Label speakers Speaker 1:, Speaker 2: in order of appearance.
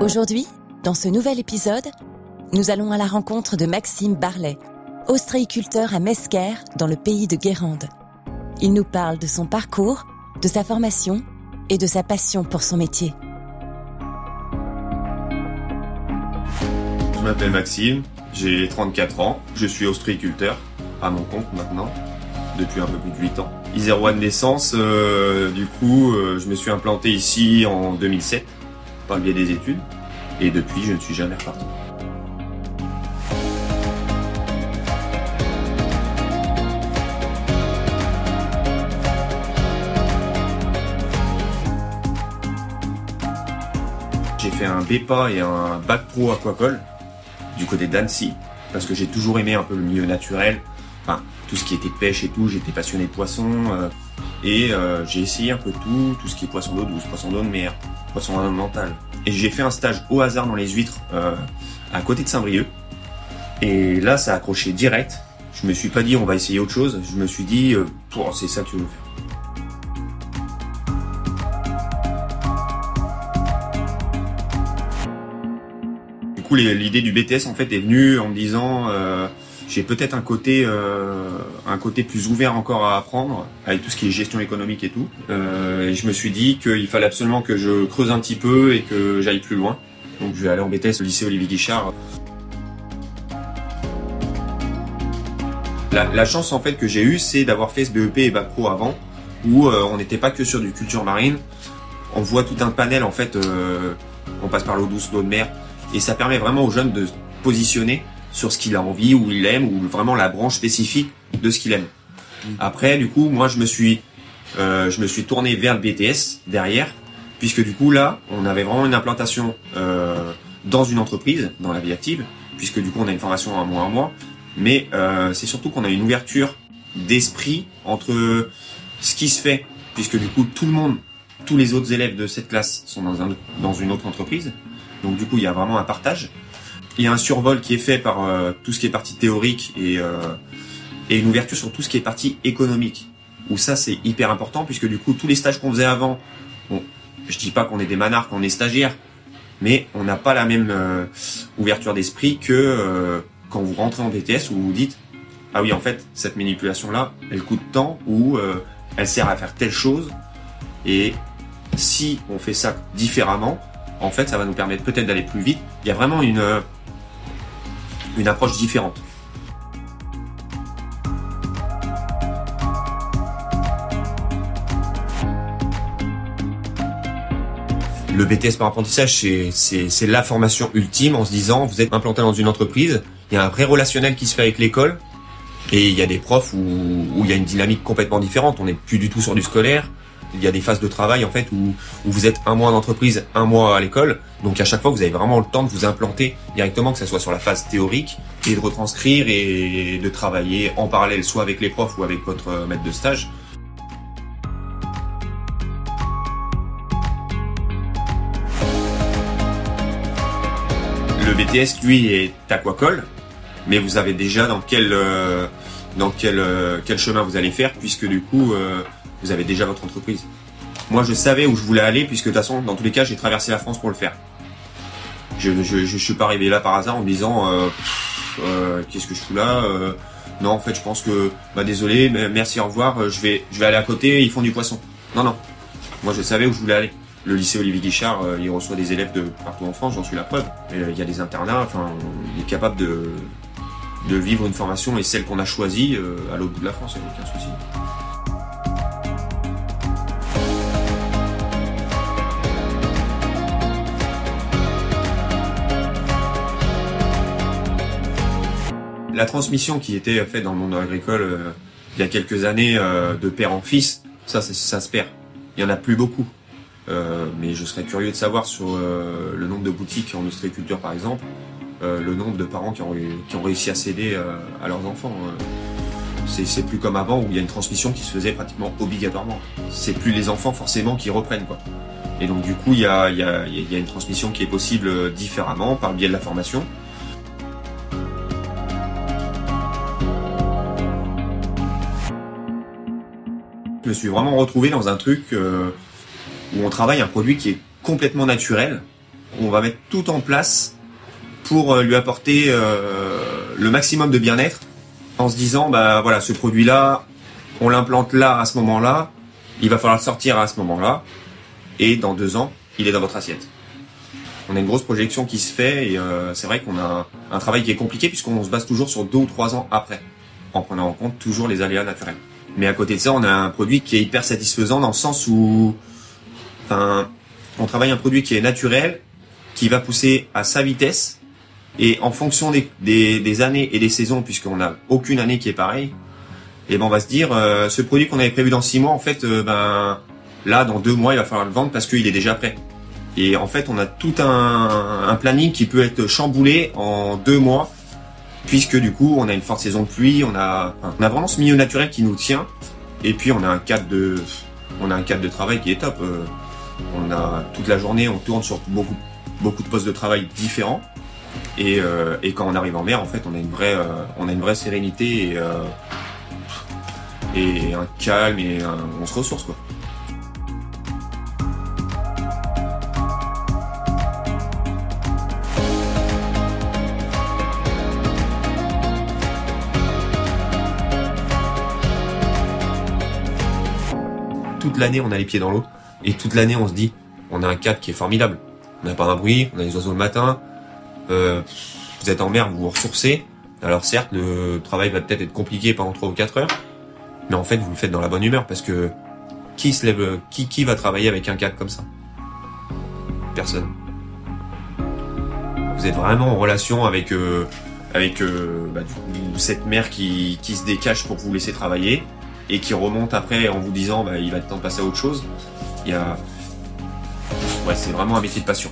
Speaker 1: Aujourd'hui, dans ce nouvel épisode, nous allons à la rencontre de Maxime Barlet, ostréiculteur à Mesquer, dans le pays de Guérande. Il nous parle de son parcours, de sa formation et de sa passion pour son métier.
Speaker 2: Je m'appelle Maxime, j'ai 34 ans, je suis ostréiculteur, à mon compte maintenant, depuis un peu plus de 8 ans. Isérois de naissance, euh, du coup, euh, je me suis implanté ici en 2007, par le biais des études, et depuis, je ne suis jamais reparti. J'ai fait un BEPA et un bac pro aquacole du côté d'Annecy parce que j'ai toujours aimé un peu le milieu naturel, enfin tout ce qui était pêche et tout, j'étais passionné de poissons euh, et euh, j'ai essayé un peu tout, tout ce qui est poisson d'eau douce, poisson d'eau de mer, poisson ornemental. Et j'ai fait un stage au hasard dans les huîtres euh, à côté de Saint-Brieuc et là ça a accroché direct. Je me suis pas dit on va essayer autre chose, je me suis dit c'est ça que tu veux faire. Du coup, l'idée du BTS en fait est venue en me disant j'ai peut-être un côté euh, un côté plus ouvert encore à apprendre avec tout ce qui est gestion économique et tout. Euh, je me suis dit qu'il fallait absolument que je creuse un petit peu et que j'aille plus loin. Donc je vais aller en BTS au lycée Olivier Guichard. La, chance en fait que j'ai eue, c'est d'avoir fait ce BEP et Bac Pro avant, où euh, on n'était pas que sur du culture marine. On voit tout un panel en fait. on passe par l'eau douce, l'eau de mer, et ça permet vraiment aux jeunes de se positionner sur ce qu'il a envie, où il aime, ou vraiment la branche spécifique de ce qu'il aime. Après, du coup, moi, je me suis, euh, je me suis tourné vers le BTS derrière, puisque du coup là, on avait vraiment une implantation euh, dans une entreprise, dans la vie active, puisque du coup, on a une formation à un mois à mois, mais euh, c'est surtout qu'on a une ouverture d'esprit entre ce qui se fait, puisque du coup, tout le monde, tous les autres élèves de cette classe sont dans, un, dans une autre entreprise, donc du coup, il y a vraiment un partage. Il y a un survol qui est fait par euh, tout ce qui est partie théorique et, euh, et une ouverture sur tout ce qui est partie économique. Où ça, c'est hyper important puisque du coup, tous les stages qu'on faisait avant, bon, je dis pas qu'on est des manards, qu'on est stagiaires, mais on n'a pas la même euh, ouverture d'esprit que quand vous rentrez en BTS où vous vous dites ah oui, en fait, cette manipulation-là, elle coûte tant ou elle sert à faire telle chose et si on fait ça différemment, en fait, ça va nous permettre peut-être d'aller plus vite. Il y a vraiment une, une approche différente. Le BTS par apprentissage, c'est- la formation ultime en se disant, vous êtes implanté dans une entreprise, il y a un vrai relationnel qui se fait avec l'école, et il y a des profs où, où il y a une dynamique complètement différente. On n'est plus du tout sur du scolaire. Il y a des phases de travail en fait où, vous êtes un mois en entreprise, un mois à l'école. Donc à chaque fois, vous avez vraiment le temps de vous implanter directement, que ce soit sur la phase théorique et de retranscrire et de travailler en parallèle, soit avec les profs ou avec votre maître de stage. Le BTS, lui, est aquacole, mais vous avez déjà dans quel euh, euh, quel chemin vous allez faire, puisque du coup, euh, vous avez déjà votre entreprise. Moi, je savais où je voulais aller, puisque de toute façon, dans tous les cas, j'ai traversé la France pour le faire. Je je, suis pas arrivé là par hasard en me disant euh, euh, qu'est-ce que je fous là euh, Non, en fait, je pense que bah désolé, merci, au revoir. Je vais je vais aller à côté, ils font du poisson. Non, non. Moi, je savais où je voulais aller. Le lycée Olivier Guichard, il reçoit des élèves de partout en France, j'en suis la preuve. Il y a des internats, enfin, on est capable de, vivre une formation et celle qu'on a choisie à l'autre bout de la France, il n'y a aucun souci. La transmission qui était faite dans le monde agricole euh, il y a quelques années euh, de père en fils, ça, ça, se perd. Il y en a plus beaucoup. Euh, mais je serais curieux de savoir sur le nombre de boutiques en ostréiculture par exemple, le nombre de parents qui ont, réussi à céder à leurs enfants. C'est plus comme avant où il y a une transmission qui se faisait pratiquement obligatoirement. C'est plus les enfants forcément qui reprennent quoi. Et donc du coup il y a, y, a, une transmission qui est possible différemment par le biais de la formation. Je me suis vraiment retrouvé dans un truc euh, où on travaille un produit qui est complètement naturel. On va mettre tout en place pour lui apporter le maximum de bien-être en se disant bah voilà ce produit là on l'implante là à ce moment là il va falloir le sortir à ce moment là et dans deux ans il est dans votre assiette on a une grosse projection qui se fait et euh, c'est vrai qu'on a un, travail qui est compliqué puisqu'on se base toujours sur deux ou trois ans après, en prenant en compte toujours les aléas naturels. Mais à côté de ça, on a un produit qui est hyper satisfaisant dans le sens où, enfin, on travaille un produit qui est naturel, qui va pousser à sa vitesse et en fonction des, années et des saisons, puisqu'on n'a aucune année qui est pareille, et ben on va se dire, euh, ce produit qu'on avait prévu dans six mois, en fait, euh, ben là, dans deux mois, il va falloir le vendre parce qu'il est déjà prêt. Et en fait, on a tout un, planning qui peut être chamboulé en deux mois, puisque du coup, on a une forte saison de pluie, on a, on a vraiment ce milieu naturel qui nous tient, et puis on a un cadre de, on a un cadre de travail qui est top. Euh, on a toute la journée, on tourne sur beaucoup, beaucoup de postes de travail différents, et, euh, et quand on arrive en mer, en fait, on a une vraie, euh, on a une vraie sérénité et, et un calme et on se ressource quoi. L'année on a les pieds dans l'eau et toute l'année on se dit on a un cadre qui est formidable. On n'a pas un bruit, on a les oiseaux le matin. Euh, vous êtes en mer, vous vous ressourcez. Alors certes, le travail va peut-être être compliqué pendant 3 ou 4 heures, mais en fait vous le faites dans la bonne humeur parce que qui se lève, qui, qui va travailler avec un cadre comme ça? Personne. Vous êtes vraiment en relation avec euh, avec euh, bah, cette mer qui, qui se décache pour vous laisser travailler et qui remonte après en vous disant bah, il va être temps de passer à autre chose. Il y c'est vraiment un métier de passion.